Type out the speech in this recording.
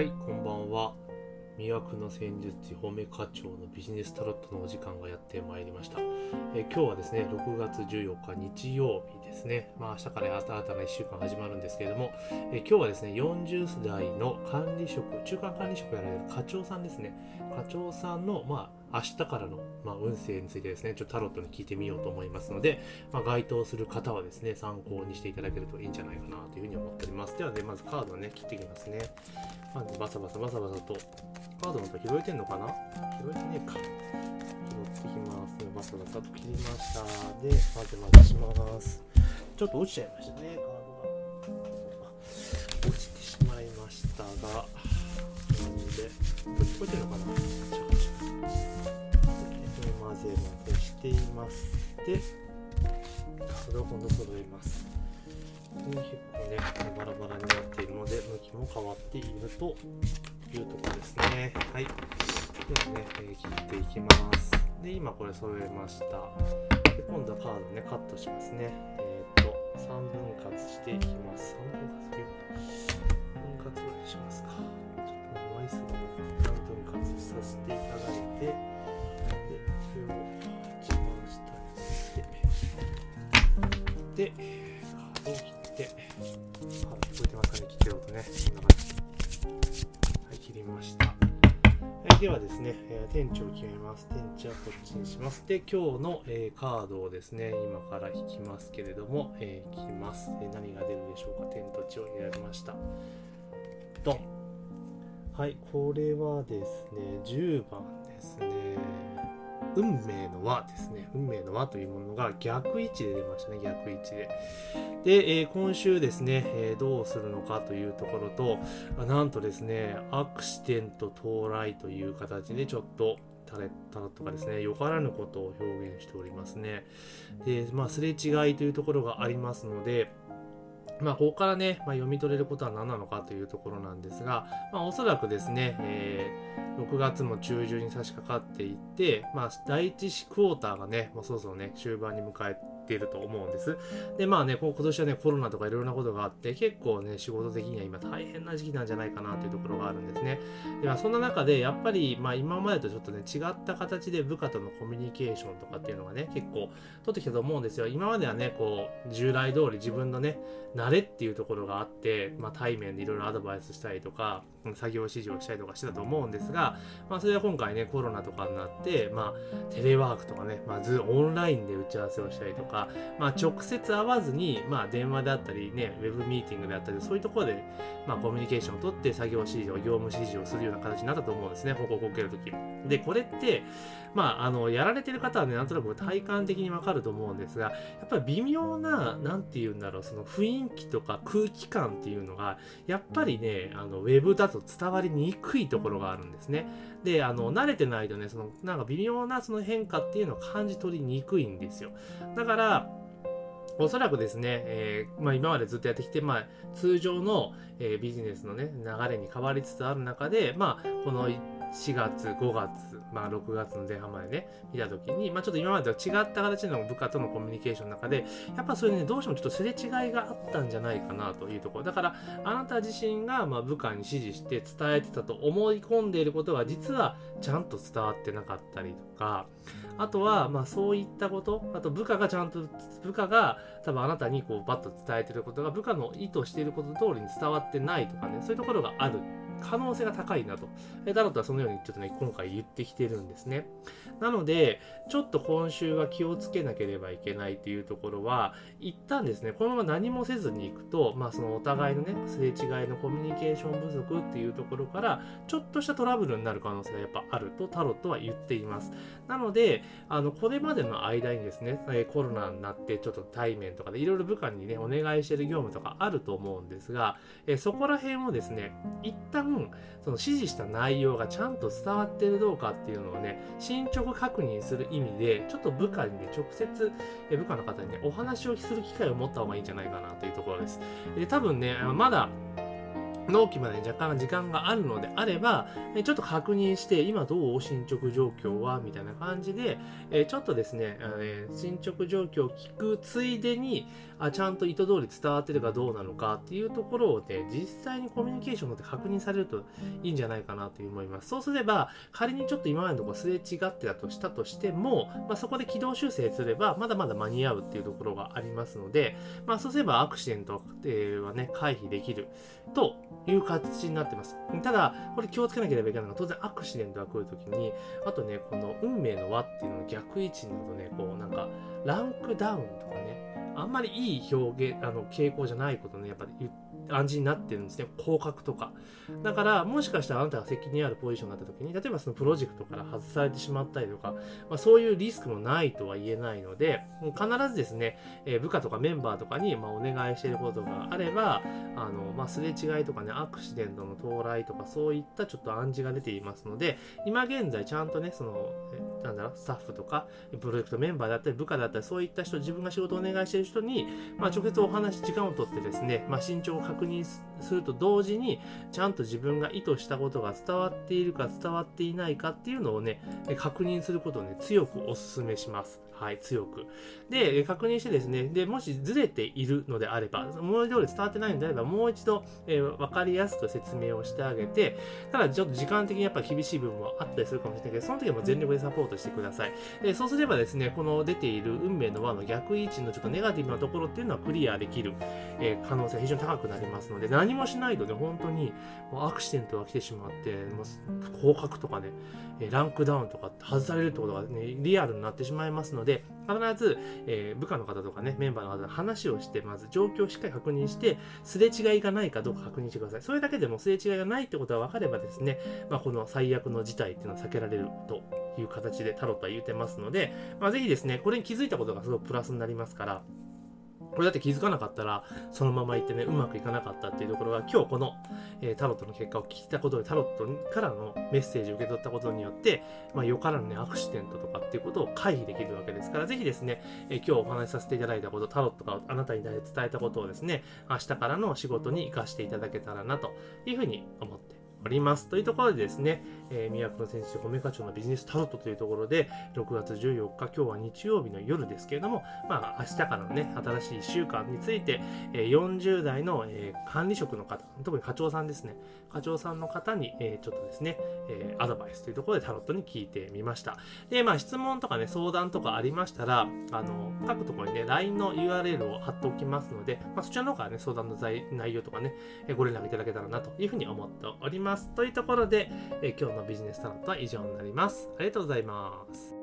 はい、こんばんは。魅惑の戦術師褒め課長のビジネスタロットのお時間がやってまいりました。え今日はですね、6月14日日曜日ですね。まあ明日から新たな1週間始まるんですけれども、え今日はですね、40代の管理職、中間管理職やられる課長さんですね。課長さんの、まあ明日からの、まあ、運勢についてですね、ちょっとタロットに聞いてみようと思いますので、まあ、該当する方はですね、参考にしていただけるといいんじゃないかなというふうに思っております。ではね、まずカードをね、切っていきますね。まずバサバサバサバサと、カードの音拾えてんのかな？拾えてねえか。拾ってきます。バサバサと切りました。で、混ぜ混ぜします。ちょっと落ちちゃいましたね、カードが。落ちてしまいましたが、なんで、これ聞こえてるのかな？混ぜ混ぜしています。で、カードを今度揃えます。結構ね、バラバラになっているので、向きも変わっているというところですね。はい。ではね、え切っていきます。で、今これ揃えました。で、今度はカードね、カットしますね。えっ、と、3分割していきます。3分割よ。分割ぐらいしますか。ちょっと枚数がね、3分割させていただいて、ますかね、切ってる音ね。こんな感じ。はい、切りました。はい、ではですね、えー店長を決めます。店長はこっちにします。で、今日の、えーカードをですね、今から引きますけれども、えー引きます、えー何が出るでしょうか？天と地を選びました。ドン。はい、これはですね、10番ですね。運命の輪ですね。運命の輪というものが逆位置で出ましたね。逆位置で。で、えー今週ですね、えーどうするのかというところと、なんとですね、アクシデント到来という形でちょっとタレタロットがですね、よからぬことを表現しておりますね。で、まあ、すれ違いというところがありますので、まあ、ここからね、まあ、読み取れることは何なのかというところなんですが、まあ、おそらくですね、えー6月も中旬に差し掛かっていって、まあ、第1クォーターがね、もうそろそろね、終盤に迎えていると思うんです。で、まあね、今年はね、コロナとかいろいろなことがあって、結構ね、仕事的には今大変な時期なんじゃないかなというところがあるんですね。では、そんな中で、やっぱり、まあ今までとちょっとね、違った形で部下とのコミュニケーションとかっていうのがね、結構取ってきたと思うんですよ。今まではね、こう、従来通り自分のね、慣れっていうところがあって、まあ対面でいろいろアドバイスしたりとか、作業指示をしたりとかしてたと思うんですが、まあそれは今回ね、コロナとかになって、まあテレワークとかね、まあずオンラインで打ち合わせをしたりとか、まあ直接会わずに、まあ電話であったりね、ウェブミーティングであったり、そういうところで、まあコミュニケーションを取って作業指示とか業務指示をするような形になったと思うんですね、報告を受けるとき。で、これって、まあ、あの、やられてる方はね、なんとなく体感的にわかると思うんですが、やっぱり微妙な、なんて言うんだろう、その雰囲気とか空気感っていうのが、やっぱりね、あの、ウェブだと伝わりにくいところがあるんですね。で、あの、慣れてないとね、その、なんか微妙なその変化っていうのを感じ取りにくいんですよ。だから、おそらくですね、えーまあ、今までずっとやってきて、まあ、通常の、えービジネスのね、流れに変わりつつある中で、まあ、この4月、5月、まあ、6月の前半までね、見たときに、まあ、ちょっと今までと違った形の部下とのコミュニケーションの中で、やっぱそれね、どうしてもちょっとすれ違いがあったんじゃないかなというところ。だから、あなた自身が、ま、部下に指示して伝えてたと思い込んでいることが、実はちゃんと伝わってなかったりとか、あとは、まあそういったこと、あと部下がちゃんと、部下が多分あなたにこうバッと伝えてることが部下の意図していること通りに伝わってないとかね、そういうところがある可能性が高いなと。えタロットはそのようにちょっとね、今回言ってきてるんですね。なので、ちょっと今週は気をつけなければいけないというところは、一旦ですね、このまま何もせずにいくと、まあそのお互いのね、すれ違いのコミュニケーション不足っていうところから、ちょっとしたトラブルになる可能性がやっぱあるとタロットは言っています。なので、あの、これまでの間にですね、コロナになってちょっと対面とかでいろいろ部下にね、お願いしてる業務とかあると思うんですが、えそこら辺をですね、一旦、その指示した内容がちゃんと伝わってるどうかっていうのをね、進捗確認する意味で、ちょっと部下にね、直接、え部下の方にね、お話をする機会を持った方がいいんじゃないかなというところです。で、多分ね、まだ、納期まで若干時間があるのであれば、ちょっと確認して、今どう進捗状況はみたいな感じで、ちょっとですね、進捗状況を聞くついでに、あちゃんと意図通り伝わってるかどうなのかっていうところをね、実際にコミュニケーションで確認されるといいんじゃないかなと思います。そうすれば、仮にちょっと今までのところすれ違ってたとしたとしても、まあ、そこで軌道修正すれば、まだまだ間に合うっていうところがありますので、まあ、そうすればアクシデントはね、回避できるという形になってます。ただ、これ気をつけなければいけないのが、当然アクシデントが来るときに、あとね、この運命の輪っていうのの逆位置になるとね、こうなんか、ランクダウンとかね、あんまりいい表現、あの、傾向じゃないことね、やっぱり言って、暗示になってるんですね。降格とか。だから、もしかしたらあなたが責任あるポジションになった時に、例えばそのプロジェクトから外されてしまったりとか、まあ、そういうリスクもないとは言えないので、必ずですね、えー、部下とかメンバーとかに、まあ、お願いしていることがあれば、あの、まあ、すれ違いとかね、アクシデントの到来とか、そういったちょっと暗示が出ていますので、今現在ちゃんとね、その、なんだろう、スタッフとか、プロジェクトメンバーだったり、部下だったり、そういった人、自分が仕事をお願いしている人に、まあ、直接お話、時間をとってですね、まあ、身長を確認すると同時に、ちゃんと自分が意図したことが伝わっているか伝わっていないかっていうのをね、確認することをね、強くお勧めします。はい、強く。で、確認してですね、で、もしずれているのであれば、文字通り伝わってないのであれば、もう一度、えー、分かりやすく説明をしてあげて、ただちょっと時間的にやっぱ厳しい部分もあったりするかもしれないけど、その時はもう全力でサポートしてください。で、そうすればですね、この出ている運命の輪の逆位置のちょっとネガティブなところっていうのはクリアできる、えー、可能性が非常に高くなりますので、何何もしないとね、本当にもうアクシデントが来てしまって、もう降格とかね、ランクダウンとか外されるってことがね、リアルになってしまいますので、必ず、えー、部下の方とかね、メンバーの方の話をして、まず状況をしっかり確認して、すれ違いがないかどうか確認してください。それだけでもすれ違いがないってことが分かればですね、まあ、この最悪の事態っていうのは避けられるという形でタロットは言うてますので、まあ、ぜひですね、これに気づいたことがすごくプラスになりますから、これだって気づかなかったら、そのまま行ってね、うまくいかなかったっていうところが、今日この、えー、タロットの結果を聞いたことで、タロットからのメッセージを受け取ったことによって、まあ、よからぬね、アクシデントとかっていうことを回避できるわけですから、ぜひですね、えー、今日お話しさせていただいたこと、タロットがあなたに伝えたことをですね、明日からの仕事に活かしていただけたらなというふうに思っております。というところでですね、えー、宮古先生、米課長のビジネスタロットというところで、6月14日、今日は日曜日の夜ですけれども、まあ、明日からのね、新しい1週間について、えー、40代の、えー、管理職の方、特に課長さんですね、課長さんの方に、えー、ちょっとですね、えー、アドバイスというところでタロットに聞いてみました。で、まあ、質問とかね、相談とかありましたら、あの、各ところにね、LINE の URL を貼っておきますので、まあ、そちらの方からね、相談の内容とかね、ご連絡いただけたらなというふうに思っておりますます。というところで、え今日のビジネスタロットは以上になります。ありがとうございます。